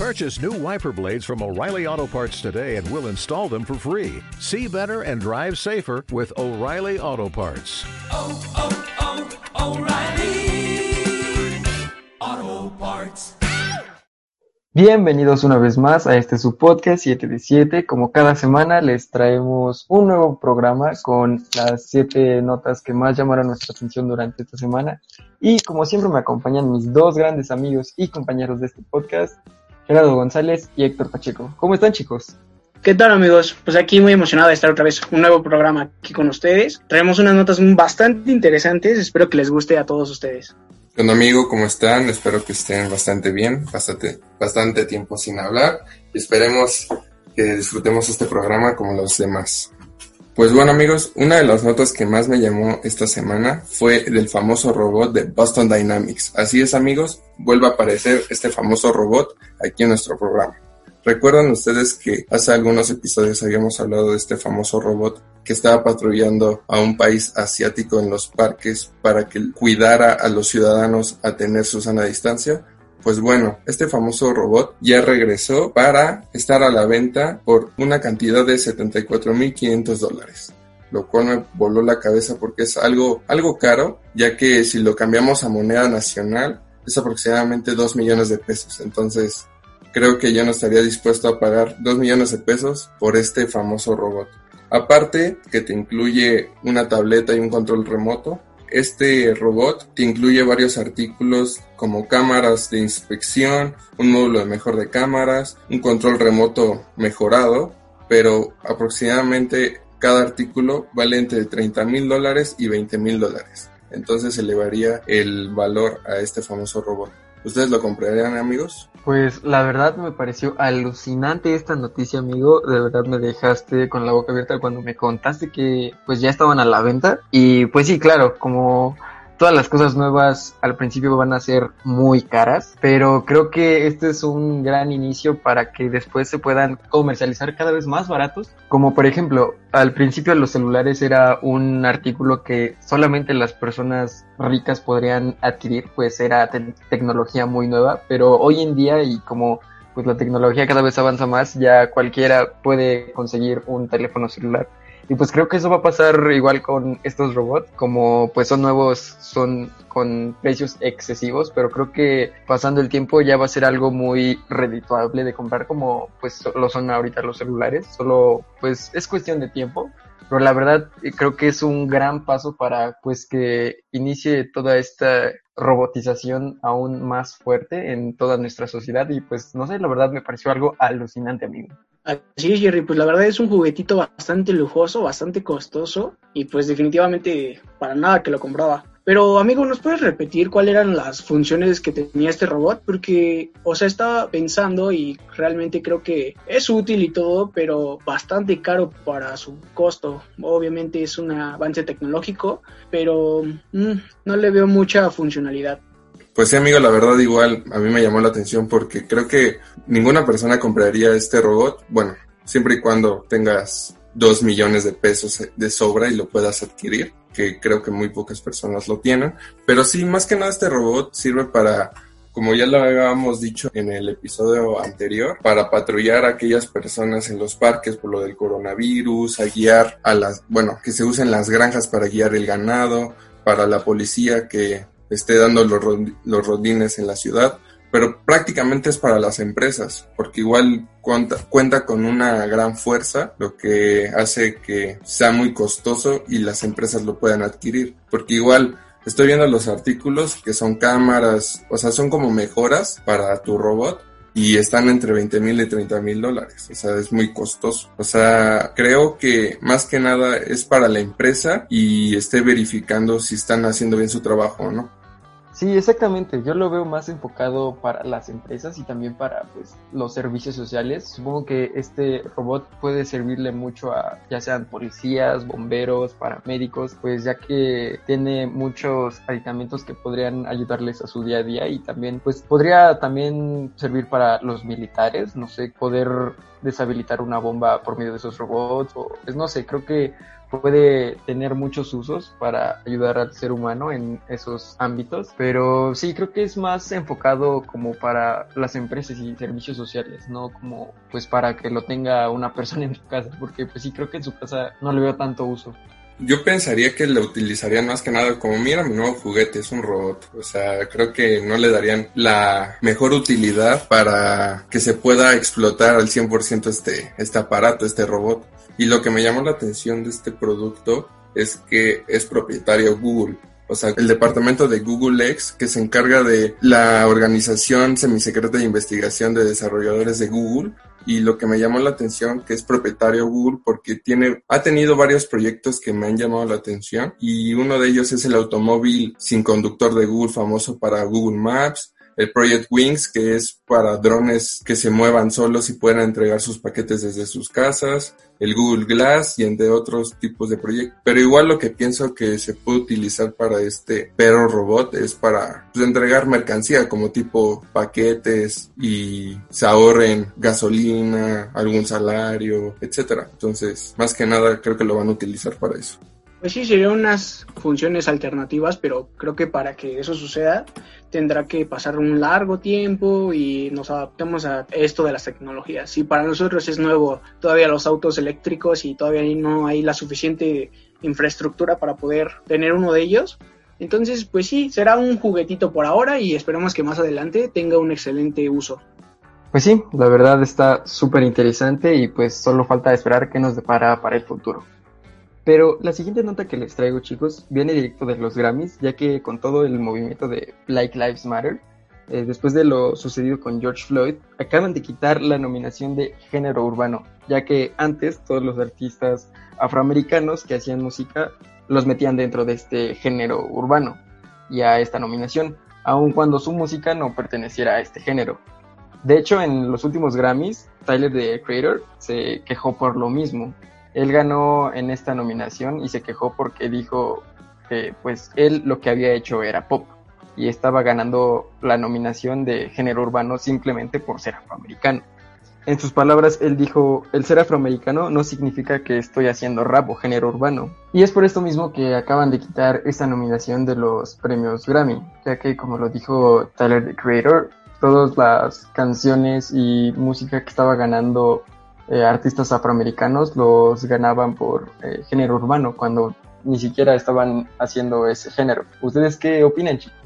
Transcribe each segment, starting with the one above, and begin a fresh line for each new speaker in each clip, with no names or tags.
Purchase new wiper blades from O'Reilly Auto Parts today and we'll install them for free. See better and drive safer with O'Reilly Auto Parts.
oh, oh, O'Reilly Auto Parts.
Bienvenidos una vez más a este su podcast 7 de 7. Como cada semana les traemos un nuevo programa con las 7 notas que más llamaron nuestra atención durante esta semana. Y como siempre me acompañan mis dos grandes amigos y compañeros de este podcast, Gerardo González y Héctor Pacheco. ¿Cómo están chicos?
¿Qué tal amigos? Pues aquí muy emocionado de estar otra vez un nuevo programa aquí con ustedes. Traemos unas notas bastante interesantes, espero que les guste a todos ustedes.
Bueno amigo, ¿cómo están? Espero que estén bastante bien, bastante, bastante tiempo sin hablar y esperemos que disfrutemos este programa como los demás. Pues bueno amigos, una de las notas que más me llamó esta semana fue del famoso robot de Boston Dynamics. Así es amigos, vuelve a aparecer este famoso robot aquí en nuestro programa. ¿Recuerdan ustedes que hace algunos episodios habíamos hablado de este famoso robot que estaba patrullando a un país asiático en los parques para que cuidara a los ciudadanos a tener su sana distancia? Pues bueno, este famoso robot ya regresó para estar a la venta por una cantidad de 74.500 dólares lo cual me voló la cabeza porque es algo, algo caro, ya que si lo cambiamos a moneda nacional es aproximadamente 2 millones de pesos. Entonces, creo que yo no estaría dispuesto a pagar 2 millones de pesos por este famoso robot. Aparte que te incluye una tableta y un control remoto, este robot te incluye varios artículos como cámaras de inspección, un módulo de mejor de cámaras, un control remoto mejorado, pero aproximadamente cada artículo vale entre 30 mil dólares y 20 mil dólares. Entonces elevaría el valor a este famoso robot. ¿Ustedes lo comprarían, amigos?
Pues la verdad me pareció alucinante esta noticia, amigo. De verdad me dejaste con la boca abierta cuando me contaste que pues ya estaban a la venta. Y pues sí, claro, como todas las cosas nuevas al principio van a ser muy caras, pero creo que este es un gran inicio para que después se puedan comercializar cada vez más baratos. Como por ejemplo, al principio los celulares era un artículo que solamente las personas ricas podrían adquirir, pues era te tecnología muy nueva, pero hoy en día y como pues la tecnología cada vez avanza más, ya cualquiera puede conseguir un teléfono celular. Y pues creo que eso va a pasar igual con estos robots, como pues son nuevos, son con precios excesivos, pero creo que pasando el tiempo ya va a ser algo muy redituable de comprar como pues lo son ahorita los celulares, solo pues es cuestión de tiempo. Pero la verdad creo que es un gran paso para pues que inicie toda esta robotización aún más fuerte en toda nuestra sociedad y pues no sé, la verdad me pareció algo alucinante, amigo.
Así es, Jerry, pues la verdad es un juguetito bastante lujoso, bastante costoso y pues definitivamente para nada que lo compraba. Pero amigo, ¿nos puedes repetir cuáles eran las funciones que tenía este robot? Porque, o sea, estaba pensando y realmente creo que es útil y todo, pero bastante caro para su costo. Obviamente es un avance tecnológico, pero mmm, no le veo mucha funcionalidad.
Pues sí, amigo, la verdad igual a mí me llamó la atención porque creo que ninguna persona compraría este robot, bueno, siempre y cuando tengas dos millones de pesos de sobra y lo puedas adquirir, que creo que muy pocas personas lo tienen, pero sí, más que nada este robot sirve para, como ya lo habíamos dicho en el episodio anterior, para patrullar a aquellas personas en los parques por lo del coronavirus, a guiar a las, bueno, que se usen las granjas para guiar el ganado, para la policía que esté dando los, los rodines en la ciudad, pero prácticamente es para las empresas, porque igual cuenta, cuenta, con una gran fuerza, lo que hace que sea muy costoso y las empresas lo puedan adquirir, porque igual estoy viendo los artículos que son cámaras, o sea, son como mejoras para tu robot. Y están entre 20 mil y 30 mil dólares. O sea, es muy costoso. O sea, creo que más que nada es para la empresa y esté verificando si están haciendo bien su trabajo o no.
Sí, exactamente. Yo lo veo más enfocado para las empresas y también para pues, los servicios sociales. Supongo que este robot puede servirle mucho a ya sean policías, bomberos, paramédicos, pues ya que tiene muchos aditamentos que podrían ayudarles a su día a día y también pues podría también servir para los militares, no sé, poder deshabilitar una bomba por medio de esos robots o pues no sé, creo que puede tener muchos usos para ayudar al ser humano en esos ámbitos, pero sí creo que es más enfocado como para las empresas y servicios sociales, no como pues para que lo tenga una persona en su casa, porque pues sí creo que en su casa no le veo tanto uso.
Yo pensaría que lo utilizarían más que nada como, mira mi nuevo juguete, es un robot. O sea, creo que no le darían la mejor utilidad para que se pueda explotar al 100% este, este aparato, este robot. Y lo que me llamó la atención de este producto es que es propietario Google. O sea, el departamento de Google X que se encarga de la organización semisecreta de investigación de desarrolladores de Google y lo que me llamó la atención que es propietario Google porque tiene ha tenido varios proyectos que me han llamado la atención y uno de ellos es el automóvil sin conductor de Google famoso para Google Maps el Project Wings, que es para drones que se muevan solos y puedan entregar sus paquetes desde sus casas, el Google Glass y entre otros tipos de proyectos. Pero igual lo que pienso que se puede utilizar para este perro robot es para pues, entregar mercancía como tipo paquetes y se ahorren gasolina, algún salario, etcétera. Entonces, más que nada creo que lo van a utilizar para eso.
Pues sí, serían unas funciones alternativas, pero creo que para que eso suceda tendrá que pasar un largo tiempo y nos adaptemos a esto de las tecnologías. Si para nosotros es nuevo todavía los autos eléctricos y todavía no hay la suficiente infraestructura para poder tener uno de ellos, entonces pues sí, será un juguetito por ahora y esperemos que más adelante tenga un excelente uso.
Pues sí, la verdad está súper interesante y pues solo falta esperar qué nos depara para el futuro. Pero la siguiente nota que les traigo, chicos, viene directo de los Grammys, ya que con todo el movimiento de Black Lives Matter, eh, después de lo sucedido con George Floyd, acaban de quitar la nominación de género urbano, ya que antes todos los artistas afroamericanos que hacían música los metían dentro de este género urbano y a esta nominación, aun cuando su música no perteneciera a este género. De hecho, en los últimos Grammys, Tyler the Creator se quejó por lo mismo, él ganó en esta nominación y se quejó porque dijo que pues él lo que había hecho era pop y estaba ganando la nominación de género urbano simplemente por ser afroamericano. En sus palabras, él dijo, el ser afroamericano no significa que estoy haciendo rap o género urbano. Y es por esto mismo que acaban de quitar esta nominación de los premios Grammy, ya que como lo dijo Tyler the Creator, todas las canciones y música que estaba ganando eh, artistas afroamericanos los ganaban por eh, género urbano cuando ni siquiera estaban haciendo ese género. ¿Ustedes qué opinan, chicos?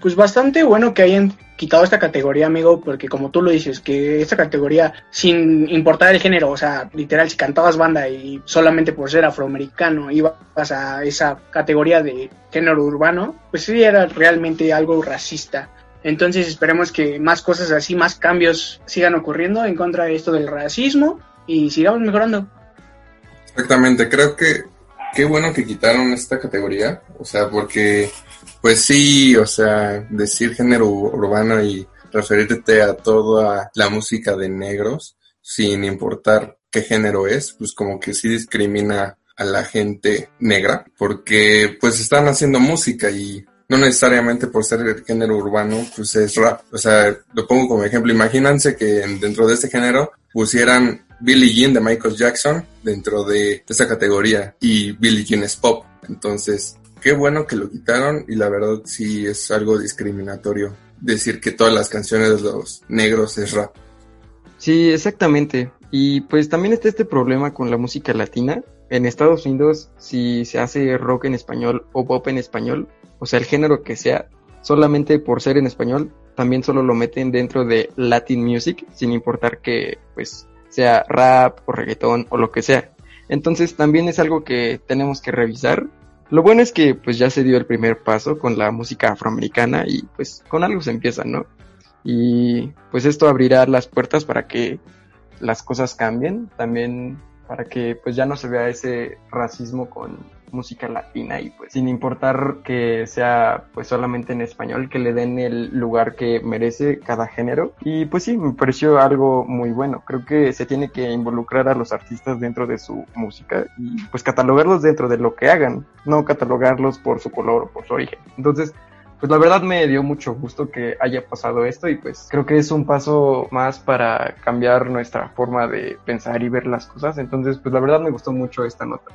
Pues bastante bueno que hayan quitado esta categoría, amigo, porque como tú lo dices, que esta categoría, sin importar el género, o sea, literal, si cantabas banda y solamente por ser afroamericano ibas a esa categoría de género urbano, pues sí era realmente algo racista. Entonces esperemos que más cosas así, más cambios sigan ocurriendo en contra de esto del racismo y sigamos mejorando.
Exactamente, creo que qué bueno que quitaron esta categoría, o sea, porque pues sí, o sea, decir género urbano y referirte a toda la música de negros, sin importar qué género es, pues como que sí discrimina a la gente negra, porque pues están haciendo música y no necesariamente por ser el género urbano, pues es rap. O sea, lo pongo como ejemplo. Imagínense que dentro de este género pusieran Billie Jean de Michael Jackson dentro de esa categoría y Billie Jean es pop. Entonces, qué bueno que lo quitaron y la verdad sí es algo discriminatorio decir que todas las canciones de los negros es rap.
Sí, exactamente. Y pues también está este problema con la música latina. En Estados Unidos, si se hace rock en español o pop en español, o sea, el género que sea, solamente por ser en español, también solo lo meten dentro de Latin music, sin importar que pues sea rap o reggaetón o lo que sea. Entonces también es algo que tenemos que revisar. Lo bueno es que pues ya se dio el primer paso con la música afroamericana y pues con algo se empieza, ¿no? Y pues esto abrirá las puertas para que las cosas cambien, también para que pues ya no se vea ese racismo con música latina y pues sin importar que sea pues solamente en español que le den el lugar que merece cada género. Y pues sí me pareció algo muy bueno. Creo que se tiene que involucrar a los artistas dentro de su música y pues catalogarlos dentro de lo que hagan no catalogarlos por su color o por su origen. Entonces pues la verdad me dio mucho gusto que haya pasado esto y pues creo que es un paso más para cambiar nuestra forma de pensar y ver las cosas. Entonces, pues la verdad me gustó mucho esta nota.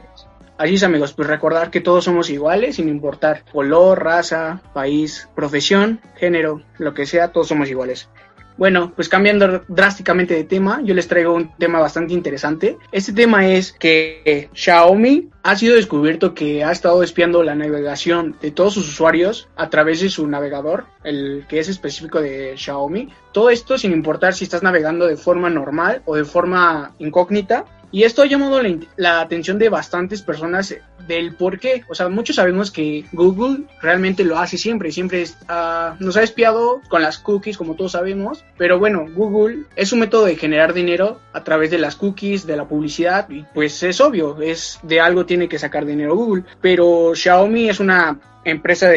Así es amigos, pues recordar que todos somos iguales sin importar color, raza, país, profesión, género, lo que sea, todos somos iguales. Bueno, pues cambiando drásticamente de tema, yo les traigo un tema bastante interesante. Este tema es que Xiaomi ha sido descubierto que ha estado espiando la navegación de todos sus usuarios a través de su navegador, el que es específico de Xiaomi. Todo esto sin importar si estás navegando de forma normal o de forma incógnita. Y esto ha llamado la, la, atención de bastantes personas del por qué. O sea, muchos sabemos que Google realmente lo hace siempre, siempre uh, nos ha espiado con las cookies, como todos sabemos. Pero bueno, Google es un método de generar dinero a través de las cookies, de la publicidad, y pues es obvio, es de algo tiene que sacar dinero Google. Pero Xiaomi es una empresa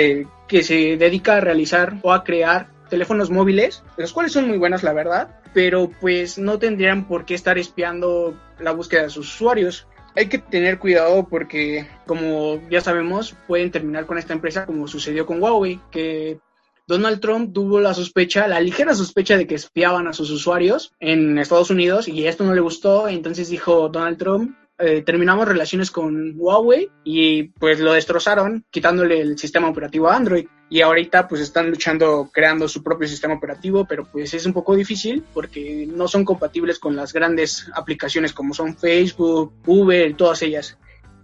que se dedica a realizar o a crear teléfonos móviles, los cuales son muy buenos la verdad, pero pues no tendrían por qué estar espiando la búsqueda de sus usuarios. Hay que tener cuidado porque, como ya sabemos, pueden terminar con esta empresa como sucedió con Huawei, que Donald Trump tuvo la sospecha, la ligera sospecha de que espiaban a sus usuarios en Estados Unidos y esto no le gustó, entonces dijo Donald Trump, eh, terminamos relaciones con Huawei y pues lo destrozaron quitándole el sistema operativo a Android y ahorita pues están luchando creando su propio sistema operativo pero pues es un poco difícil porque no son compatibles con las grandes aplicaciones como son Facebook, Uber, todas ellas.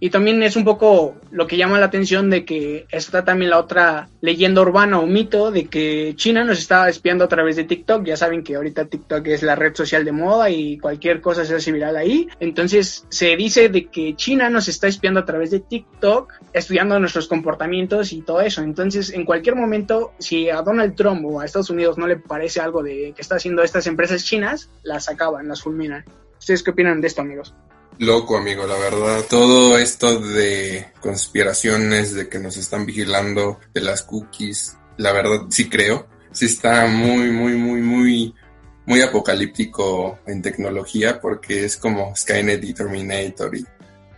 Y también es un poco lo que llama la atención de que está también la otra leyenda urbana o mito de que China nos está espiando a través de TikTok. Ya saben que ahorita TikTok es la red social de moda y cualquier cosa se hace ahí. Entonces se dice de que China nos está espiando a través de TikTok, estudiando nuestros comportamientos y todo eso. Entonces en cualquier momento, si a Donald Trump o a Estados Unidos no le parece algo de que está haciendo estas empresas chinas, las acaban, las fulminan. ¿Ustedes qué opinan de esto, amigos?
Loco, amigo, la verdad. Todo esto de conspiraciones, de que nos están vigilando, de las cookies, la verdad sí creo. Sí está muy, muy, muy, muy, muy apocalíptico en tecnología porque es como Skynet y Terminator y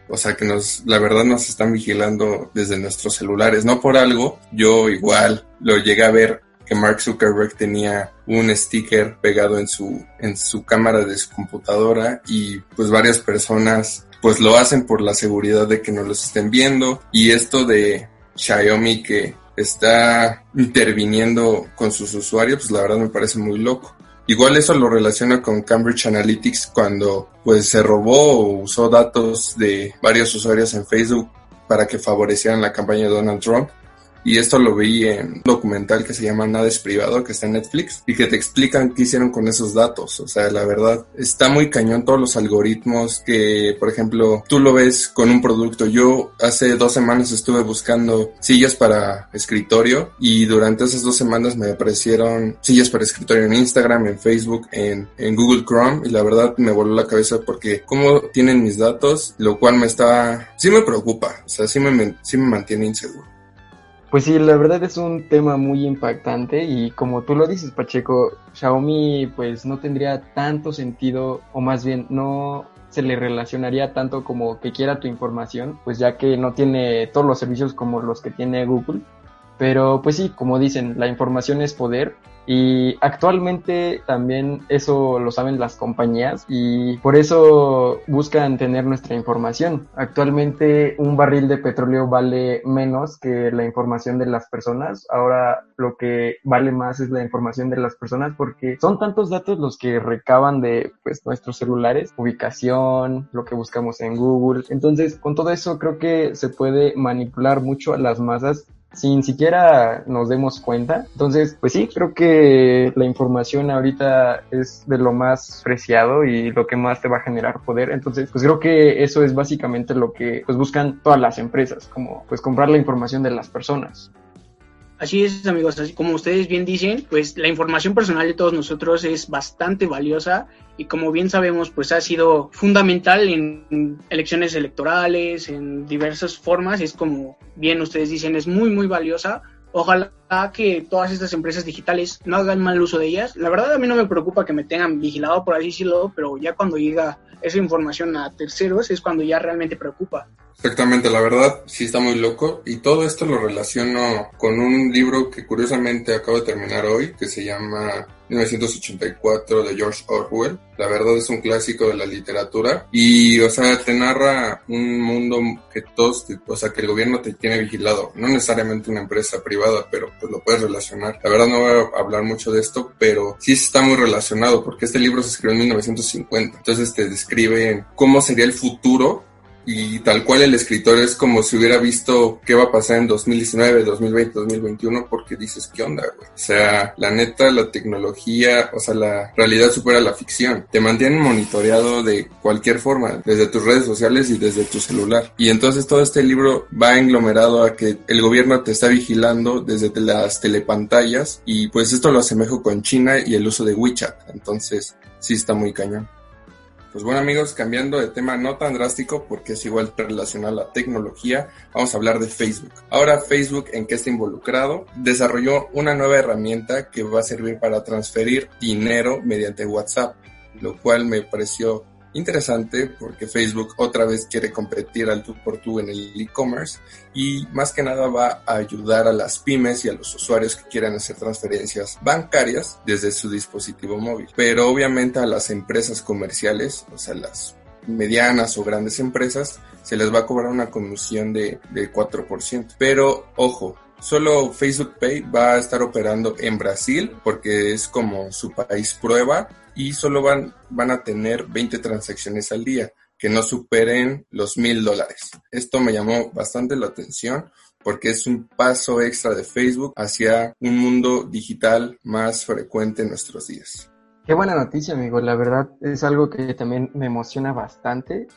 o sea que nos, la verdad nos están vigilando desde nuestros celulares. No por algo, yo igual lo llegué a ver que Mark Zuckerberg tenía un sticker pegado en su, en su cámara de su computadora y pues varias personas pues lo hacen por la seguridad de que no los estén viendo y esto de Xiaomi que está interviniendo con sus usuarios pues la verdad me parece muy loco. Igual eso lo relaciona con Cambridge Analytics cuando pues se robó o usó datos de varios usuarios en Facebook para que favorecieran la campaña de Donald Trump y esto lo vi en un documental que se llama Nada es privado, que está en Netflix, y que te explican qué hicieron con esos datos. O sea, la verdad, está muy cañón todos los algoritmos que, por ejemplo, tú lo ves con un producto. Yo hace dos semanas estuve buscando sillas para escritorio y durante esas dos semanas me aparecieron sillas para escritorio en Instagram, en Facebook, en, Google Chrome y la verdad me voló la cabeza porque cómo tienen mis datos, lo cual me está, sí me preocupa, o sea, sí me, sí me mantiene inseguro.
Pues sí, la verdad es un tema muy impactante y como tú lo dices, Pacheco, Xiaomi pues no tendría tanto sentido o más bien no se le relacionaría tanto como que quiera tu información, pues ya que no tiene todos los servicios como los que tiene Google. Pero pues sí, como dicen, la información es poder y actualmente también eso lo saben las compañías y por eso buscan tener nuestra información. Actualmente un barril de petróleo vale menos que la información de las personas. Ahora lo que vale más es la información de las personas porque son tantos datos los que recaban de pues nuestros celulares, ubicación, lo que buscamos en Google. Entonces, con todo eso creo que se puede manipular mucho a las masas sin siquiera nos demos cuenta. Entonces, pues sí, creo que la información ahorita es de lo más preciado y lo que más te va a generar poder. Entonces, pues creo que eso es básicamente lo que pues buscan todas las empresas, como pues comprar la información de las personas.
Así es, amigos, así como ustedes bien dicen, pues la información personal de todos nosotros es bastante valiosa y como bien sabemos, pues ha sido fundamental en elecciones electorales, en diversas formas, es como bien ustedes dicen, es muy, muy valiosa. Ojalá que todas estas empresas digitales no hagan mal uso de ellas. La verdad a mí no me preocupa que me tengan vigilado, por así decirlo, pero ya cuando llega esa información a terceros es cuando ya realmente preocupa.
Exactamente, la verdad sí está muy loco y todo esto lo relaciono con un libro que curiosamente acabo de terminar hoy que se llama 1984 de George Orwell. La verdad es un clásico de la literatura y, o sea, te narra un mundo que todos, o sea, que el gobierno te tiene vigilado. No necesariamente una empresa privada, pero pues lo puedes relacionar. La verdad no voy a hablar mucho de esto, pero sí está muy relacionado porque este libro se escribió en 1950. Entonces te describe cómo sería el futuro y tal cual el escritor es como si hubiera visto qué va a pasar en 2019, 2020, 2021, porque dices, ¿qué onda, güey? O sea, la neta, la tecnología, o sea, la realidad supera la ficción. Te mantienen monitoreado de cualquier forma, desde tus redes sociales y desde tu celular. Y entonces todo este libro va englomerado a que el gobierno te está vigilando desde las telepantallas y pues esto lo asemejo con China y el uso de WeChat. Entonces, sí está muy cañón. Pues bueno amigos, cambiando de tema no tan drástico porque es igual relacionado a la tecnología, vamos a hablar de Facebook. Ahora Facebook en qué está involucrado, desarrolló una nueva herramienta que va a servir para transferir dinero mediante WhatsApp, lo cual me pareció interesante porque Facebook otra vez quiere competir al tú por tú en el e-commerce y más que nada va a ayudar a las pymes y a los usuarios que quieran hacer transferencias bancarias desde su dispositivo móvil. Pero obviamente a las empresas comerciales, o sea, las medianas o grandes empresas, se les va a cobrar una comisión de, de 4%. Pero ojo, Solo Facebook Pay va a estar operando en Brasil porque es como su país prueba y solo van, van a tener 20 transacciones al día que no superen los mil dólares. Esto me llamó bastante la atención porque es un paso extra de Facebook hacia un mundo digital más frecuente en nuestros días.
Qué buena noticia, amigo. La verdad es algo que también me emociona bastante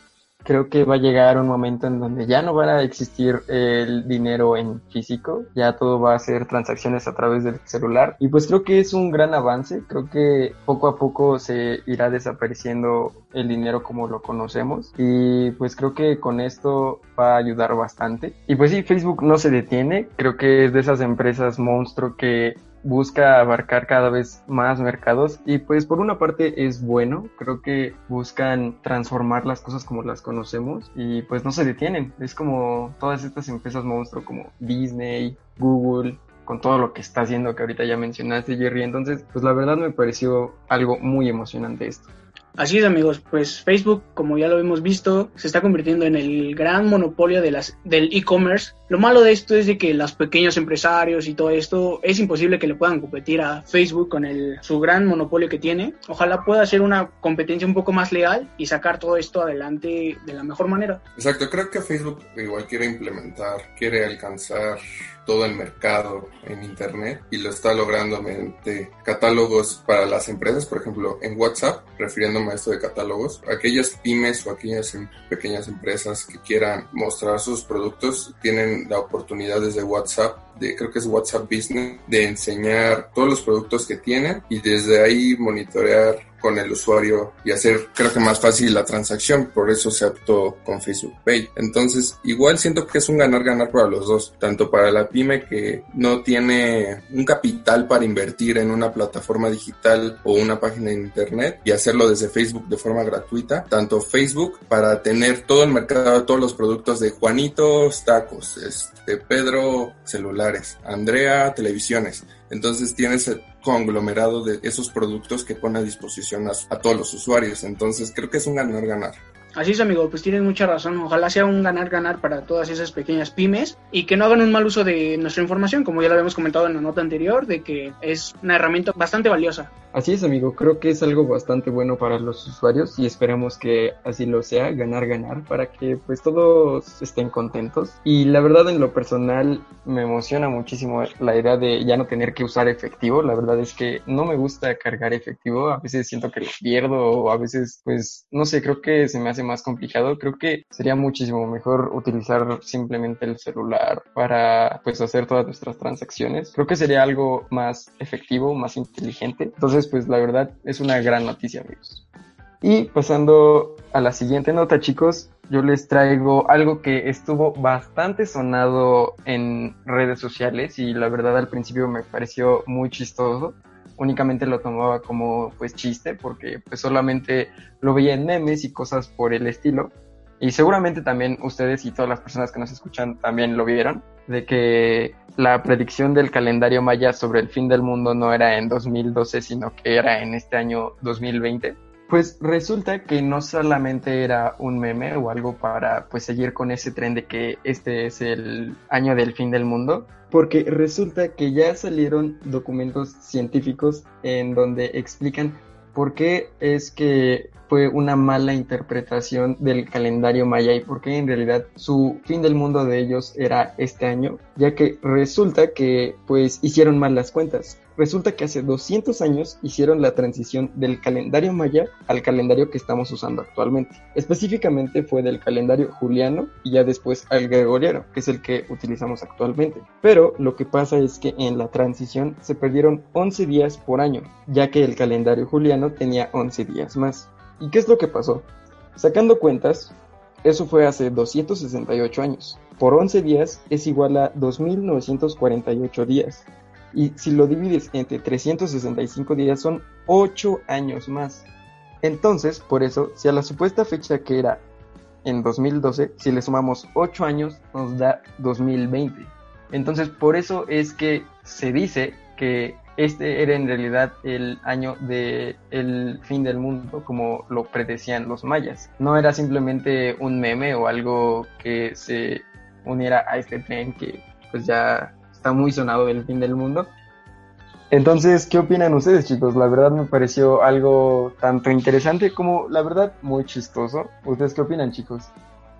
creo que va a llegar un momento en donde ya no va a existir el dinero en físico, ya todo va a ser transacciones a través del celular. Y pues creo que es un gran avance, creo que poco a poco se irá desapareciendo el dinero como lo conocemos. Y pues creo que con esto va a ayudar bastante. Y pues sí, Facebook no se detiene, creo que es de esas empresas monstruo que busca abarcar cada vez más mercados y pues por una parte es bueno, creo que buscan transformar las cosas como las conocemos y pues no se detienen, es como todas estas empresas monstruo como Disney, Google, con todo lo que está haciendo que ahorita ya mencionaste Jerry, entonces pues la verdad me pareció algo muy emocionante esto.
Así es amigos, pues Facebook, como ya lo hemos visto, se está convirtiendo en el gran monopolio de las, del e-commerce. Lo malo de esto es de que los pequeños empresarios y todo esto es imposible que le puedan competir a Facebook con el, su gran monopolio que tiene. Ojalá pueda ser una competencia un poco más leal y sacar todo esto adelante de la mejor manera.
Exacto, creo que Facebook igual quiere implementar, quiere alcanzar todo el mercado en Internet y lo está logrando mediante catálogos para las empresas, por ejemplo, en WhatsApp, refiriéndome a esto de catálogos, aquellas pymes o aquellas em, pequeñas empresas que quieran mostrar sus productos tienen la oportunidad desde WhatsApp de, creo que es WhatsApp Business, de enseñar todos los productos que tienen y desde ahí monitorear con el usuario y hacer creo que más fácil la transacción, por eso se optó con Facebook Pay. Entonces, igual siento que es un ganar-ganar para los dos, tanto para la pyme que no tiene un capital para invertir en una plataforma digital o una página de internet y hacerlo desde Facebook de forma gratuita, tanto Facebook para tener todo el mercado, todos los productos de Juanitos Tacos, este Pedro Andrea televisiones. Entonces tienes el conglomerado de esos productos que pone a disposición a, todos los usuarios. Entonces creo que es un ganar-ganar.
Así es, amigo, pues tienes mucha razón. Ojalá sea un ganar-ganar para todas esas pequeñas pymes y que no hagan un mal uso de nuestra información, como ya lo habíamos comentado en la nota anterior, de que es una herramienta bastante valiosa.
Así es, amigo, creo que es algo bastante bueno para los usuarios y esperamos que así lo sea, ganar, ganar, para que pues todos estén contentos. Y la verdad en lo personal me emociona muchísimo la idea de ya no tener que usar efectivo. La verdad es que no me gusta cargar efectivo, a veces siento que lo pierdo o a veces pues no sé, creo que se me hace más complicado. Creo que sería muchísimo mejor utilizar simplemente el celular para pues hacer todas nuestras transacciones. Creo que sería algo más efectivo, más inteligente. Entonces pues la verdad es una gran noticia, amigos. Y pasando a la siguiente nota, chicos, yo les traigo algo que estuvo bastante sonado en redes sociales y la verdad al principio me pareció muy chistoso. Únicamente lo tomaba como pues chiste porque pues solamente lo veía en memes y cosas por el estilo. Y seguramente también ustedes y todas las personas que nos escuchan también lo vieron, de que la predicción del calendario maya sobre el fin del mundo no era en 2012, sino que era en este año 2020. Pues resulta que no solamente era un meme o algo para pues seguir con ese tren de que este es el año del fin del mundo, porque resulta que ya salieron documentos científicos en donde explican por qué es que fue una mala interpretación del calendario maya y por qué en realidad su fin del mundo de ellos era este año, ya que resulta que pues hicieron mal las cuentas. Resulta que hace 200 años hicieron la transición del calendario maya al calendario que estamos usando actualmente. Específicamente fue del calendario juliano y ya después al gregoriano, que es el que utilizamos actualmente. Pero lo que pasa es que en la transición se perdieron 11 días por año, ya que el calendario juliano tenía 11 días más. ¿Y qué es lo que pasó? Sacando cuentas, eso fue hace 268 años. Por 11 días es igual a 2.948 días. Y si lo divides entre 365 días son 8 años más. Entonces, por eso, si a la supuesta fecha que era en 2012, si le sumamos 8 años, nos da 2020. Entonces, por eso es que se dice que este era en realidad el año del el fin del mundo, como lo predecían los mayas. No era simplemente un meme o algo que se uniera a este tren que pues ya está muy sonado del fin del mundo. Entonces, ¿qué opinan ustedes, chicos? La verdad me pareció algo tanto interesante como, la verdad, muy chistoso. ¿Ustedes qué opinan, chicos?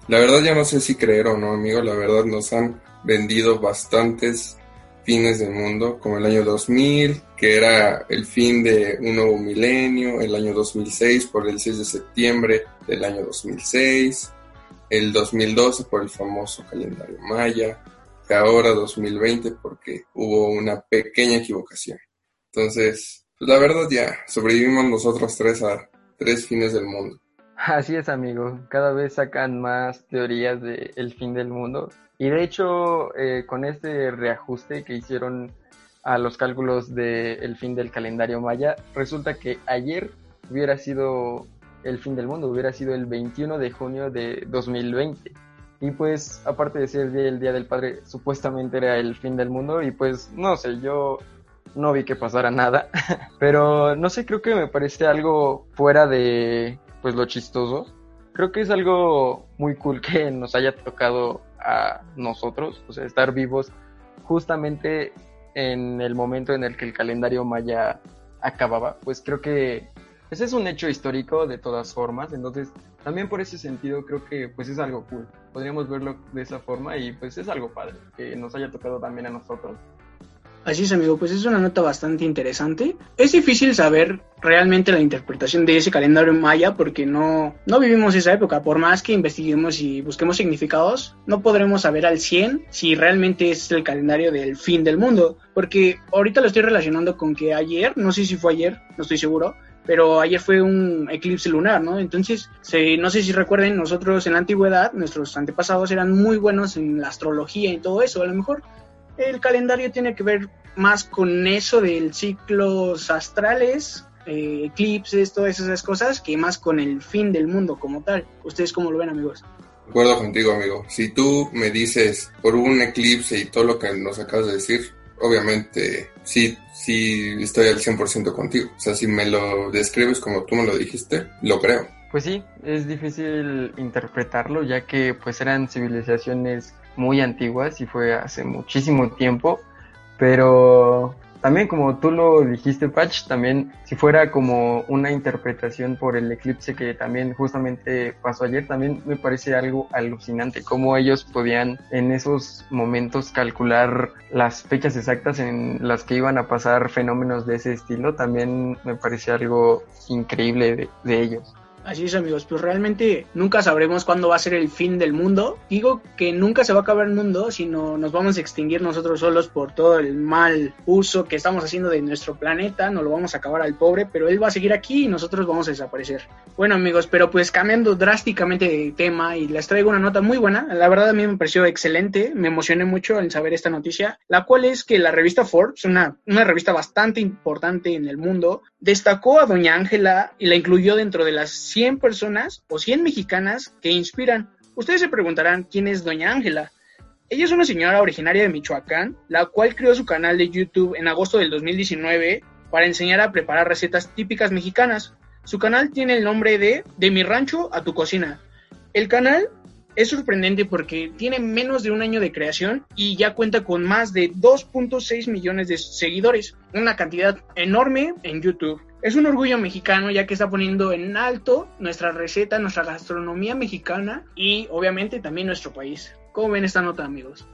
La verdad ya no sé si creer o no, amigo. La verdad nos han vendido bastantes fines del mundo, como el año 2000, que era el fin de un nuevo milenio, el año 2006 por el 6 de septiembre del año 2006, el 2012 por el famoso calendario maya, ahora 2020 porque hubo una pequeña equivocación. Entonces, pues la verdad ya sobrevivimos nosotros tres a tres fines del mundo.
Así es, amigo. Cada vez sacan más teorías del el fin del mundo. Y de hecho, eh, con este reajuste que hicieron a los cálculos del fin del calendario maya, resulta que ayer hubiera sido el fin del mundo, hubiera sido el 21 de junio de 2020. Y pues, aparte de ser el Día del Padre, supuestamente era el fin del mundo. Y pues, no sé, yo no vi que pasara nada. Pero no sé, creo que me parece algo fuera de pues lo chistoso. Creo que es algo muy cool que nos haya tocado a nosotros, o sea, estar vivos justamente en el momento en el que el calendario maya acababa, pues creo que ese es un hecho histórico de todas formas, entonces también por ese sentido creo que pues es algo cool, podríamos verlo de esa forma y pues es algo padre que nos haya tocado también a nosotros.
Así es, amigo, pues es una nota bastante interesante. Es difícil saber realmente la interpretación de ese calendario maya porque no, no vivimos esa época. Por más que investiguemos y busquemos significados, no podremos saber al 100 si realmente es el calendario del fin del mundo. Porque ahorita lo estoy relacionando con que ayer, no sé si fue ayer, no estoy seguro, pero ayer fue un eclipse lunar, ¿no? Entonces, no sé si recuerden, nosotros en la antigüedad, nuestros antepasados eran muy buenos en la astrología y todo eso. A lo mejor el calendario tiene que ver más con eso del ciclos astrales, eh, eclipses, todas esas cosas, que más con el fin del mundo como tal. ¿Ustedes cómo lo ven, amigos?
De acuerdo contigo, amigo. Si tú me dices por un eclipse y todo lo que nos acabas de decir, obviamente sí, sí estoy al 100% contigo. O sea, si me lo describes como tú me lo dijiste, lo creo.
Pues sí, es difícil interpretarlo ya que pues eran civilizaciones muy antiguas y fue hace muchísimo tiempo, pero también como tú lo dijiste, Patch, también si fuera como una interpretación por el eclipse que también justamente pasó ayer, también me parece algo alucinante cómo ellos podían en esos momentos calcular las fechas exactas en las que iban a pasar fenómenos de ese estilo, también me parece algo increíble de, de ellos.
Así es amigos, pues realmente nunca sabremos cuándo va a ser el fin del mundo. Digo que nunca se va a acabar el mundo, sino nos vamos a extinguir nosotros solos por todo el mal uso que estamos haciendo de nuestro planeta. No lo vamos a acabar al pobre, pero él va a seguir aquí y nosotros vamos a desaparecer. Bueno amigos, pero pues cambiando drásticamente de tema y les traigo una nota muy buena. La verdad a mí me pareció excelente, me emocioné mucho al saber esta noticia, la cual es que la revista Forbes, una, una revista bastante importante en el mundo, destacó a Doña Ángela y la incluyó dentro de las 100 personas o 100 mexicanas que inspiran. Ustedes se preguntarán quién es Doña Ángela. Ella es una señora originaria de Michoacán, la cual creó su canal de YouTube en agosto del 2019 para enseñar a preparar recetas típicas mexicanas. Su canal tiene el nombre de De mi rancho a tu cocina. El canal es sorprendente porque tiene menos de un año de creación y ya cuenta con más de 2.6 millones de seguidores, una cantidad enorme en YouTube. Es un orgullo mexicano ya que está poniendo en alto nuestra receta, nuestra gastronomía mexicana y obviamente también nuestro país. ¿Cómo ven esta nota amigos?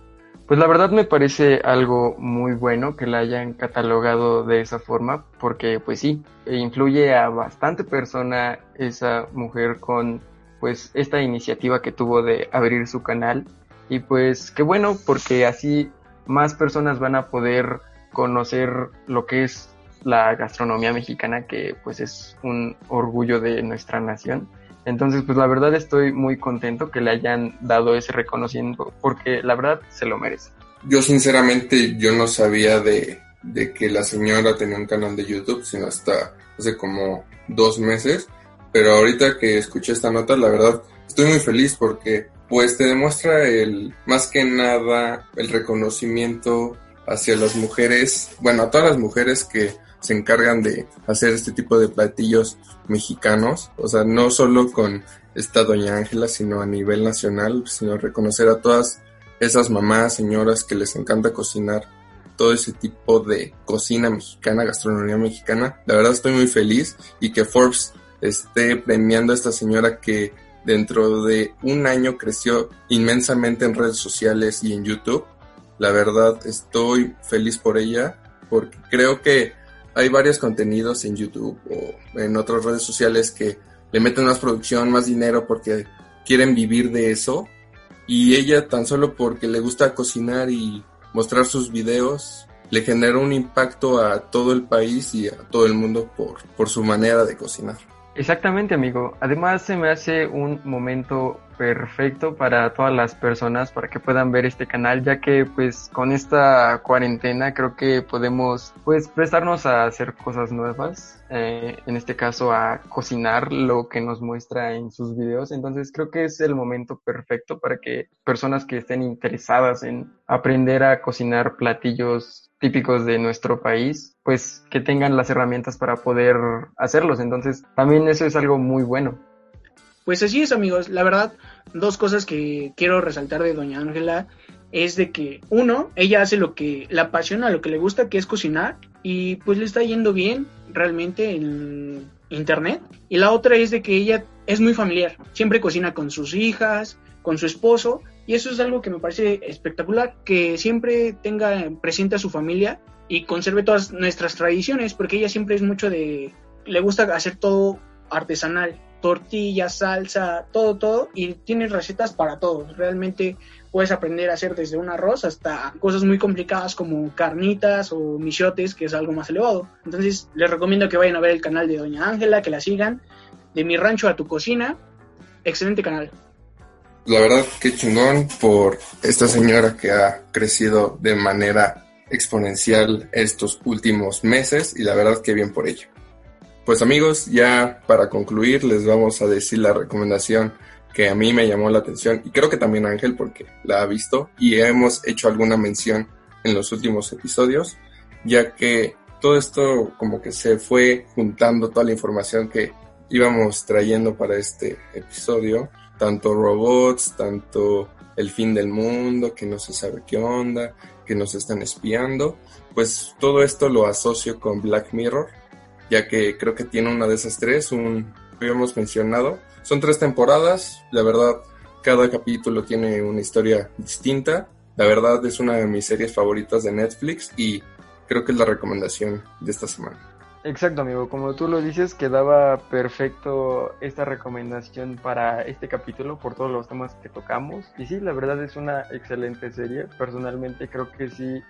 Pues la verdad me parece algo muy bueno que la hayan catalogado de esa forma, porque pues sí, influye a bastante persona esa mujer con pues esta iniciativa que tuvo de abrir su canal y pues qué bueno porque así más personas van a poder conocer lo que es la gastronomía mexicana que pues es un orgullo de nuestra nación. Entonces, pues la verdad estoy muy contento que le hayan dado ese reconocimiento porque la verdad se lo merece.
Yo sinceramente yo no sabía de, de que la señora tenía un canal de YouTube, sino hasta hace como dos meses. Pero ahorita que escuché esta nota, la verdad estoy muy feliz porque pues te demuestra el más que nada el reconocimiento hacia las mujeres, bueno, a todas las mujeres que se encargan de hacer este tipo de platillos mexicanos, o sea, no solo con esta doña Ángela, sino a nivel nacional, sino reconocer a todas esas mamás, señoras que les encanta cocinar todo ese tipo de cocina mexicana, gastronomía mexicana. La verdad estoy muy feliz y que Forbes esté premiando a esta señora que dentro de un año creció inmensamente en redes sociales y en YouTube. La verdad estoy feliz por ella porque creo que hay varios contenidos en YouTube o en otras redes sociales que le meten más producción, más dinero porque quieren vivir de eso. Y ella tan solo porque le gusta cocinar y mostrar sus videos, le generó un impacto a todo el país y a todo el mundo por, por su manera de cocinar.
Exactamente, amigo. Además, se me hace un momento perfecto para todas las personas para que puedan ver este canal, ya que pues con esta cuarentena creo que podemos pues prestarnos a hacer cosas nuevas, eh, en este caso a cocinar lo que nos muestra en sus videos. Entonces creo que es el momento perfecto para que personas que estén interesadas en aprender a cocinar platillos típicos de nuestro país, pues que tengan las herramientas para poder hacerlos. Entonces, también eso es algo muy bueno.
Pues así es, amigos. La verdad, dos cosas que quiero resaltar de Doña Ángela es de que, uno, ella hace lo que la apasiona, lo que le gusta, que es cocinar, y pues le está yendo bien realmente en internet. Y la otra es de que ella es muy familiar, siempre cocina con sus hijas, con su esposo, y eso es algo que me parece espectacular, que siempre tenga presente a su familia y conserve todas nuestras tradiciones, porque ella siempre es mucho de, le gusta hacer todo artesanal, tortilla, salsa, todo, todo, y tiene recetas para todos. Realmente puedes aprender a hacer desde un arroz hasta cosas muy complicadas como carnitas o michotes, que es algo más elevado. Entonces les recomiendo que vayan a ver el canal de Doña Ángela, que la sigan, de mi rancho a tu cocina. Excelente canal
la verdad que chingón por esta señora que ha crecido de manera exponencial estos últimos meses y la verdad que bien por ello. Pues amigos, ya para concluir les vamos a decir la recomendación que a mí me llamó la atención y creo que también Ángel porque la ha visto y hemos hecho alguna mención en los últimos episodios, ya que todo esto como que se fue juntando toda la información que íbamos trayendo para este episodio tanto robots, tanto el fin del mundo, que no se sabe qué onda, que nos están espiando, pues todo esto lo asocio con Black Mirror, ya que creo que tiene una de esas tres, un hemos mencionado. Son tres temporadas, la verdad, cada capítulo tiene una historia distinta. La verdad es una de mis series favoritas de Netflix y creo que es la recomendación de esta semana.
Exacto, amigo. Como tú lo dices, quedaba perfecto esta recomendación para este capítulo por todos los temas que tocamos. Y sí, la verdad es una excelente serie. Personalmente creo que sí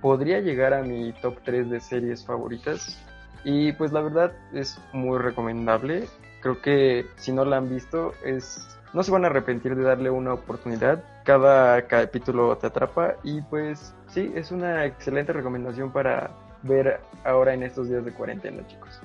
podría llegar a mi top 3 de series favoritas. Y pues la verdad es muy recomendable. Creo que si no la han visto, es no se van a arrepentir de darle una oportunidad. Cada capítulo te atrapa y pues sí, es una excelente recomendación para ver ahora en estos días de cuarentena, chicos.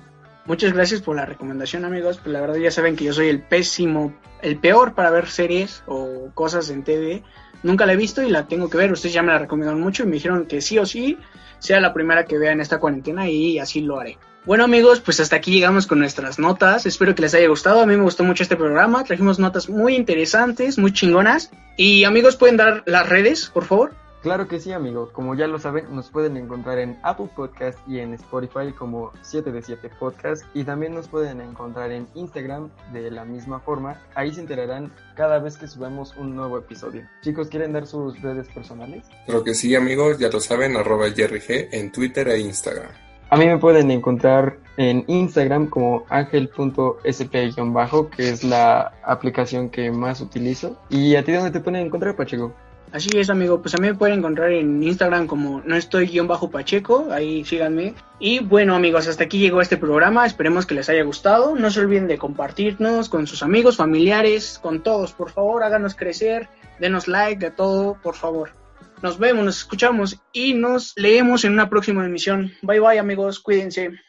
Muchas gracias por la recomendación, amigos. Pues la verdad ya saben que yo soy el pésimo, el peor para ver series o cosas en TV. Nunca la he visto y la tengo que ver. Ustedes ya me la recomendaron mucho y me dijeron que sí o sí sea la primera que vea en esta cuarentena y así lo haré. Bueno amigos, pues hasta aquí llegamos con nuestras notas. Espero que les haya gustado. A mí me gustó mucho este programa. Trajimos notas muy interesantes, muy chingonas. Y amigos, ¿pueden dar las redes, por favor?
Claro que sí, amigo. Como ya lo saben, nos pueden encontrar en Apple Podcast y en Spotify como 7 de 7 Podcast. Y también nos pueden encontrar en Instagram de la misma forma. Ahí se enterarán cada vez que subamos un nuevo episodio. Chicos, ¿quieren dar sus redes personales?
Creo que sí, amigos, ya lo saben, arroba JerryG en Twitter e Instagram.
A mí me pueden encontrar en Instagram como angel.sp-bajo, que es la aplicación que más utilizo. ¿Y a ti dónde te pueden encontrar, Pacheco?
Así es, amigo. Pues a mí me pueden encontrar en Instagram como no estoy guion bajo Pacheco. Ahí síganme. Y bueno, amigos, hasta aquí llegó este programa. Esperemos que les haya gustado. No se olviden de compartirnos con sus amigos, familiares, con todos. Por favor, háganos crecer. Denos like de todo, por favor. Nos vemos, nos escuchamos y nos leemos en una próxima emisión. Bye bye, amigos. Cuídense.